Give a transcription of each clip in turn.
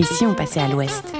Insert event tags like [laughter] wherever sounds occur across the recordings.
Et si on passait à l'ouest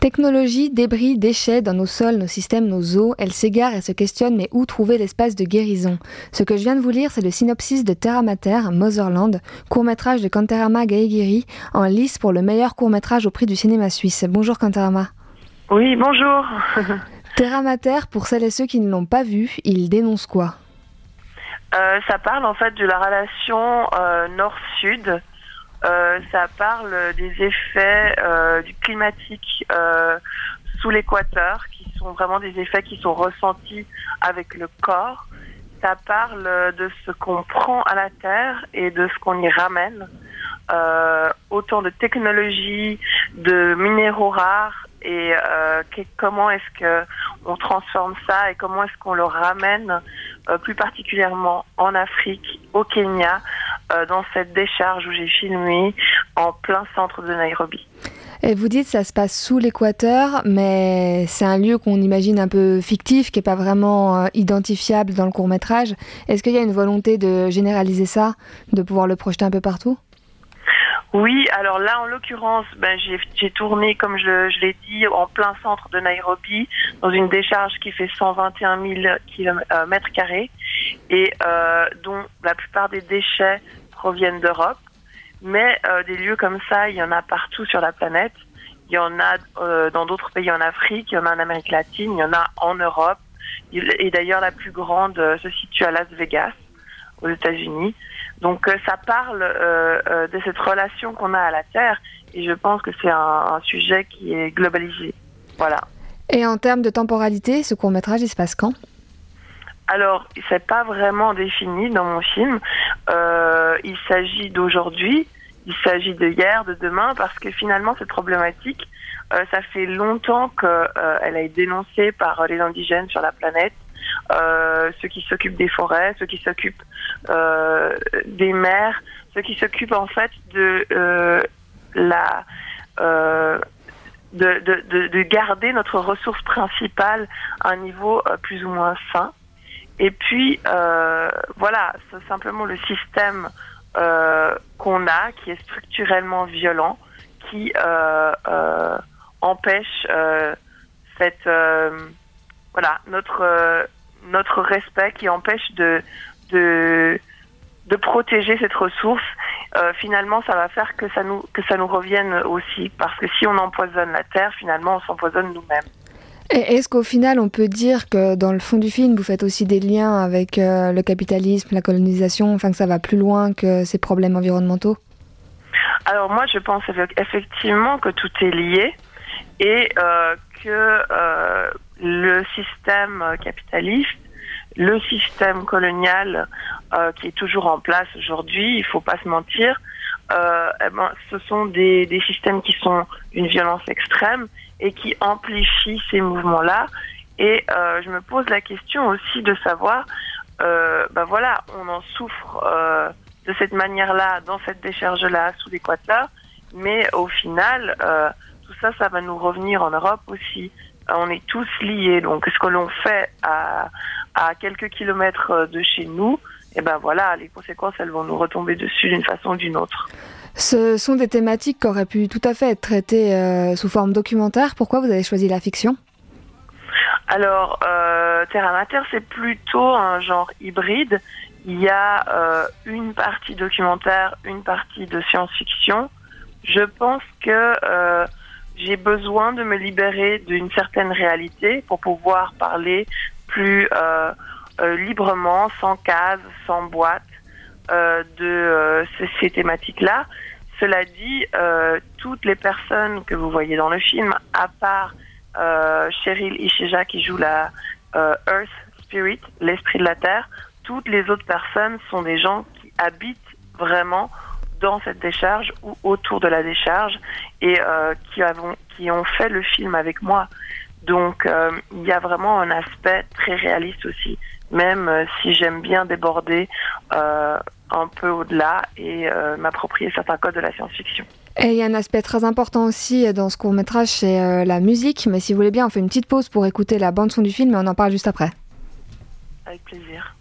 Technologie, débris, déchets dans nos sols, nos systèmes, nos eaux, elle s'égare et se questionne mais où trouver l'espace de guérison? Ce que je viens de vous lire, c'est le synopsis de Terra Mater, Motherland, court-métrage de Kanterama Gaegiri, en lice pour le meilleur court-métrage au prix du cinéma suisse. Bonjour Kanterama. Oui, bonjour. [laughs] Terra Mater, pour celles et ceux qui ne l'ont pas vu, il dénonce quoi? Euh, Ça parle en fait de la relation euh, nord-sud euh, ça parle des effets euh, du climatique euh, sous l'équateur, qui sont vraiment des effets qui sont ressentis avec le corps. Ça parle de ce qu'on prend à la Terre et de ce qu'on y ramène. autant de technologies, de minéraux rares et comment est-ce que on transforme ça et comment est-ce qu'on le ramène plus particulièrement en Afrique, au Kenya, euh, dans cette décharge où j'ai filmé en plein centre de Nairobi. Et vous dites ça se passe sous l'équateur, mais c'est un lieu qu'on imagine un peu fictif, qui n'est pas vraiment euh, identifiable dans le court métrage. Est-ce qu'il y a une volonté de généraliser ça, de pouvoir le projeter un peu partout? Oui, alors là, en l'occurrence, ben, j'ai tourné, comme je, je l'ai dit, en plein centre de Nairobi, dans une décharge qui fait 121 000 km carrés et euh, dont la plupart des déchets proviennent d'Europe. Mais euh, des lieux comme ça, il y en a partout sur la planète. Il y en a euh, dans d'autres pays en Afrique, il y en a en Amérique latine, il y en a en Europe. Et d'ailleurs, la plus grande se situe à Las Vegas, aux États-Unis. Donc ça parle de cette relation qu'on a à la Terre et je pense que c'est un, un, sujet qui est globalisé. Voilà. Et en termes de temporalité, ce court métrage, il se passe quand? Alors, c'est pas vraiment défini dans mon film. Euh, il s'agit d'aujourd'hui, il s'agit de hier, de demain, parce que finalement, cette problématique, euh, ça fait longtemps qu'elle euh, a été dénoncée par les indigènes sur la planète, euh, ceux qui s'occupent des forêts, ceux qui s'occupent euh, des mers, ceux qui s'occupent en fait de la de, de, de, garder notre ressource principale à un niveau plus ou moins sain. Et puis, euh, voilà, c'est simplement le système euh, qu'on a qui est structurellement violent, qui euh, euh empêche euh, cette, voilà, notre, notre respect, qui empêche de, de, de protéger cette ressource. finalement, ça va faire que ça, nous, que ça nous revienne aussi, parce que si on empoisonne la terre, finalement, on s'empoisonne nous-mêmes. Est-ce qu'au final, on peut dire que dans le fond du film, vous faites aussi des liens avec euh, le capitalisme, la colonisation, enfin que ça va plus loin que ces problèmes environnementaux? Alors moi, je pense effectivement que tout est lié et euh, que euh, le système capitaliste, le système colonial qui est toujours en place aujourd'hui, il faut pas se mentir, eh ben, ce sont des, des systèmes qui sont d'une violence extrême et qui amplifie ces mouvements-là. Et euh, je me pose la question aussi de savoir, euh, ben voilà, on en souffre euh, de cette manière-là, dans cette décharge-là, sous l'équateur, mais au final, euh, tout ça, ça va nous revenir en Europe aussi. On est tous liés, donc ce que l'on fait à, à quelques kilomètres de chez nous, et ben voilà, les conséquences, elles vont nous retomber dessus d'une façon ou d'une autre. Ce sont des thématiques qui auraient pu tout à fait être traitées euh, sous forme documentaire. Pourquoi vous avez choisi la fiction? Alors, euh, Terra Mater, c'est plutôt un genre hybride. Il y a euh, une partie documentaire, une partie de science-fiction. Je pense que euh, j'ai besoin de me libérer d'une certaine réalité pour pouvoir parler plus librement, sans case, sans boîte. Euh, de ces, ces thématiques-là. Cela dit, euh, toutes les personnes que vous voyez dans le film, à part euh, Cheryl Isheja qui joue la euh, Earth Spirit, l'esprit de la Terre, toutes les autres personnes sont des gens qui habitent vraiment dans cette décharge ou autour de la décharge et euh, qui, avons, qui ont fait le film avec moi. Donc euh, il y a vraiment un aspect très réaliste aussi, même euh, si j'aime bien déborder euh, un peu au-delà et euh, m'approprier certains codes de la science-fiction. Et il y a un aspect très important aussi dans ce court métrage, c'est euh, la musique. Mais si vous voulez bien, on fait une petite pause pour écouter la bande son du film et on en parle juste après. Avec plaisir.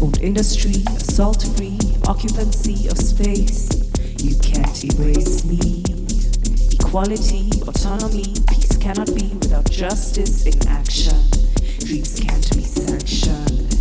own industry of salt free occupancy of space. You can't erase me. Equality, autonomy, peace cannot be without justice in action. Dreams can't be sanctioned.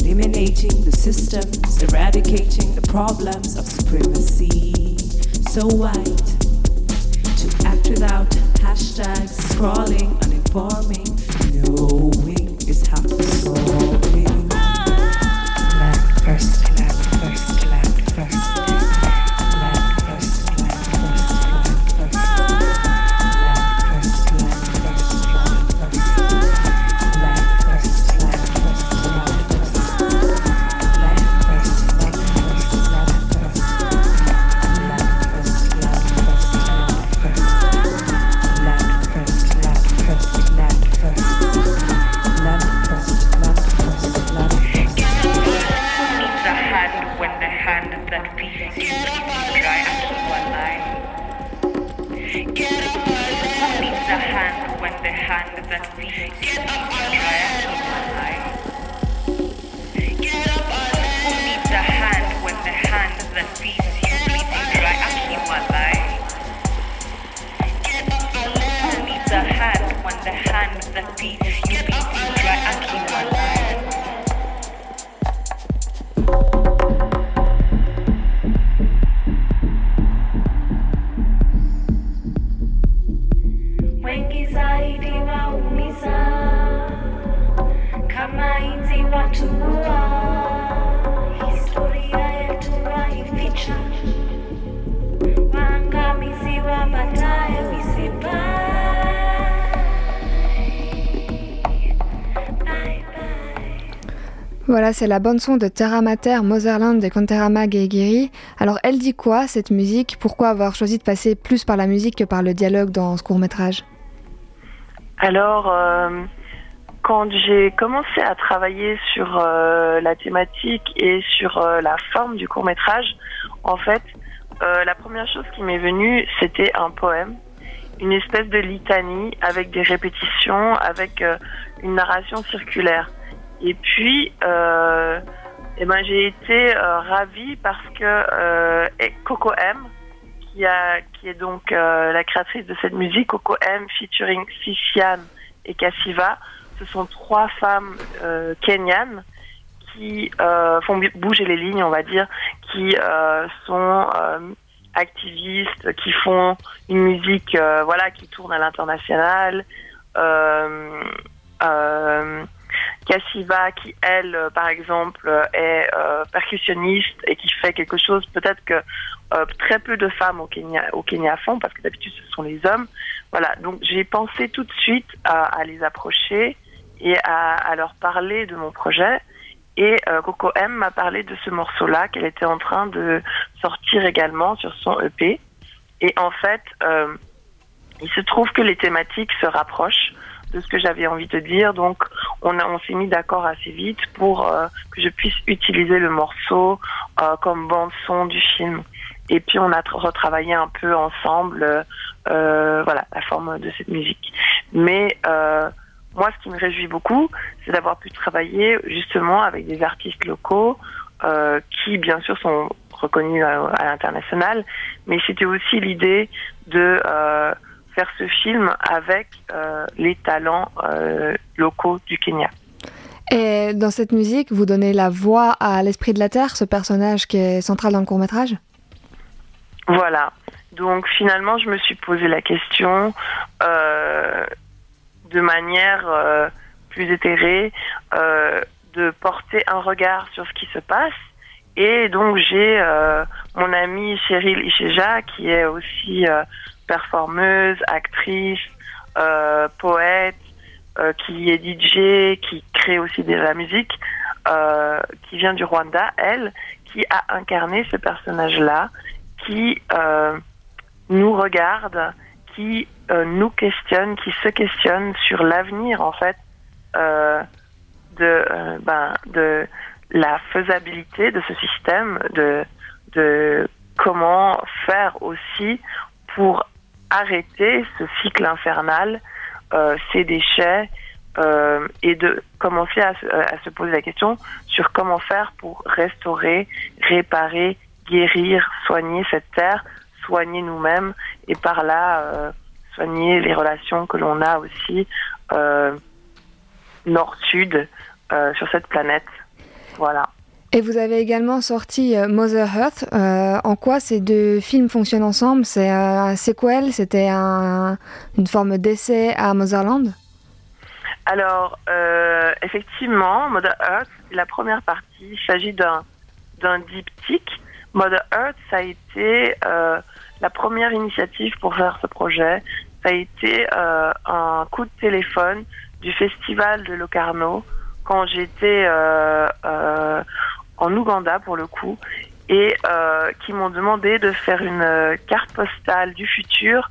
Eliminating the systems, eradicating the problems of supremacy. So white to act without hashtags, scrawling, uninforming, knowing is how. the hand, when the hand, the peace. Voilà, c'est la bande-son de Terra Mater, Motherland de Kanterama Geigiri. Alors, elle dit quoi, cette musique? Pourquoi avoir choisi de passer plus par la musique que par le dialogue dans ce court-métrage? Alors, euh, quand j'ai commencé à travailler sur euh, la thématique et sur euh, la forme du court-métrage, en fait, la première chose qui m'est venue, c'était un poème, une espèce de litanie avec des répétitions, avec une narration circulaire. Et puis, euh, eh ben, j'ai été euh, ravie parce que euh, Coco M, qui, a, qui est donc la créatrice de cette musique, Coco M featuring Sishian et Kassiva, ce sont trois femmes kenyanes qui font bouger les lignes, on va dire, qui sont activistes, qui font une musique, voilà, qui tourne à l'international. Cassiva, qui elle, euh, par exemple, euh, est euh, percussionniste et qui fait quelque chose peut-être que très peu de femmes au Kenya, au Kenya font, parce que d'habitude ce sont les hommes. Voilà, donc j'ai pensé tout de suite à, les approcher et à, leur parler de mon projet. Et Coco M m'a parlé de ce morceau-là qu'elle était en train de sortir également sur son EP. Et en fait, il se trouve que les thématiques se rapprochent de ce que j'avais envie de dire. Donc, on, on s'est mis d'accord assez vite pour euh, que je puisse utiliser le morceau euh, comme bande son du film. Et puis, on a retravaillé un peu ensemble, euh, voilà, la forme de cette musique. Mais moi, ce qui me réjouit beaucoup, c'est d'avoir pu travailler justement avec des artistes locaux qui, bien sûr, sont reconnus à, à l'international. Mais c'était aussi l'idée de faire ce film avec euh, les talents euh, locaux du Kenya. Et dans cette musique, vous donnez la voix à l'esprit de la Terre, ce personnage qui est central dans le court métrage Voilà. Donc finalement, je me suis posé la question euh, de manière plus éthérée de porter un regard sur ce qui se passe. Et donc j'ai mon amie Cheryl Isheja, qui est aussi performeuse, actrice, poète, qui est DJ, qui crée aussi de la musique, qui vient du Rwanda, elle, qui a incarné ce personnage-là, qui nous regarde, qui nous questionne, qui se questionne sur l'avenir en fait euh, de, euh, ben, de la faisabilité de ce système, de comment faire aussi pour arrêter ce cycle infernal, euh, ces déchets, euh, et de commencer à, à, se poser la question sur comment faire pour restaurer, réparer, guérir, soigner cette terre, soigner nous-mêmes et par là euh, soigner les relations que l'on a aussi euh, nord-sud euh, sur cette planète. Voilà. Et vous avez également sorti euh, Mother Earth. Euh, en quoi ces deux films fonctionnent ensemble? C'est un sequel? C'était un, une forme d'essai à Motherland? Alors, euh, effectivement, Mother Earth, la première partie, il s'agit d'un, d'un diptyque. Mother Earth, ça a été euh, la première initiative pour faire ce projet. Ça a été euh, un coup de téléphone du festival de Locarno quand j'étais euh, euh, en Ouganda pour le coup et euh, qui m'ont demandé de faire une euh, carte postale du futur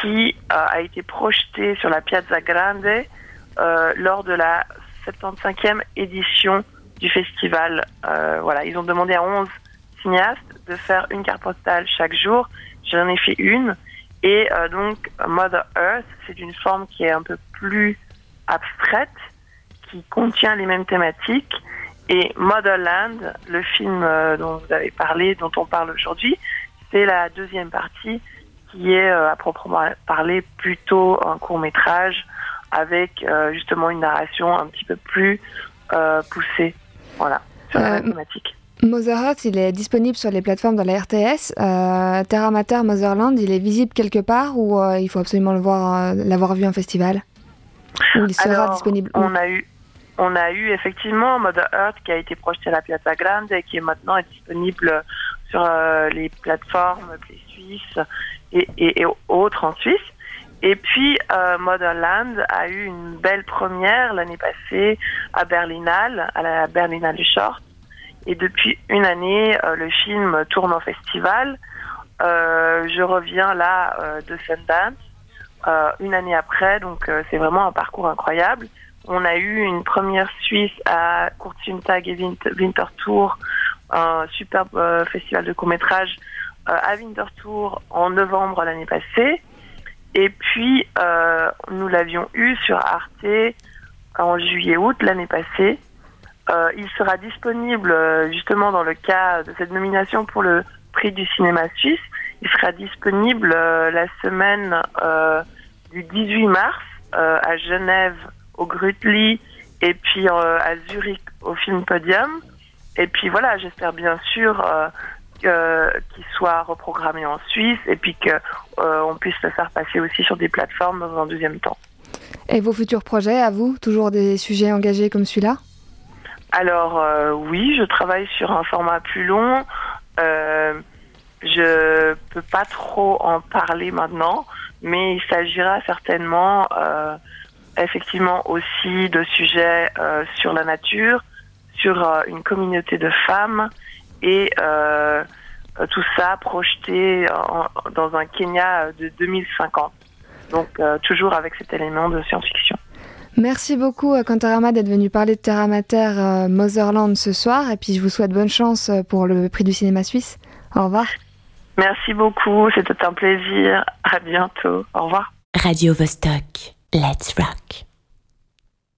qui euh, a été projetée sur la Piazza Grande euh, lors de la 75e édition du festival. voilà, ils ont demandé à 11 cinéastes de faire une carte postale chaque jour. J'en ai fait une. Et donc, Mother Earth, c'est une forme qui est un peu plus abstraite qui contient les mêmes thématiques. Et Motherland, le film euh, dont vous avez parlé, dont on parle aujourd'hui, c'est la deuxième partie qui est euh, à proprement parler plutôt un court métrage avec euh, justement une narration un petit peu plus euh, poussée. Voilà, sur la thématique. Il est disponible sur les plateformes de la RTS. Terra Mater Motherland, il est visible quelque part ou il faut absolument le voir, l'avoir vu en festival? Il sera Alors, disponible on a eu on a eu effectivement Mother Earth qui a été projeté à la Piazza Grande et qui est maintenant disponible sur euh, les plateformes Play Suisse et, et, et, autres en Suisse. Et puis euh, Motherland a eu une belle première l'année passée à Berlinale, à la Berlinale Short. Et depuis une année, euh, le film tourne en festival. Euh, je reviens là euh, de Sundance une année après, donc c'est vraiment un parcours incroyable. On a eu une première Suisse à Kurtjuntag et Winterthur, un superbe euh, festival de court-métrage à Winterthur en novembre l'année passée. Et puis, nous l'avions eu sur Arte en juillet-août l'année passée. Euh, il sera disponible justement dans le cas de cette nomination pour le prix du cinéma suisse. Il sera disponible euh, la semaine euh, du 18 mars à Genève au Grutli et puis à Zurich au Film Podium. Et puis voilà, j'espère bien sûr qu'il soit reprogrammé en Suisse et puis qu'on puisse le faire passer aussi sur des plateformes dans un deuxième temps. Et vos futurs projets, à vous Toujours des sujets engagés comme celui-là? Alors euh, oui, je travaille sur un format plus long. Euh, je peux pas trop en parler maintenant, mais il s'agira certainement euh, effectivement aussi de sujets euh, sur la nature, sur euh, une communauté de femmes et euh, tout ça projeté en, dans un Kenya de 2050. Donc toujours avec cet élément de science-fiction. Merci beaucoup à Kantarama d'être venu parler de Terra Mater euh, Motherland ce soir et puis je vous souhaite bonne chance pour le prix du cinéma suisse. Au revoir. Merci beaucoup, c'était un plaisir. À bientôt. Au revoir. Radio Vostok, let's rock.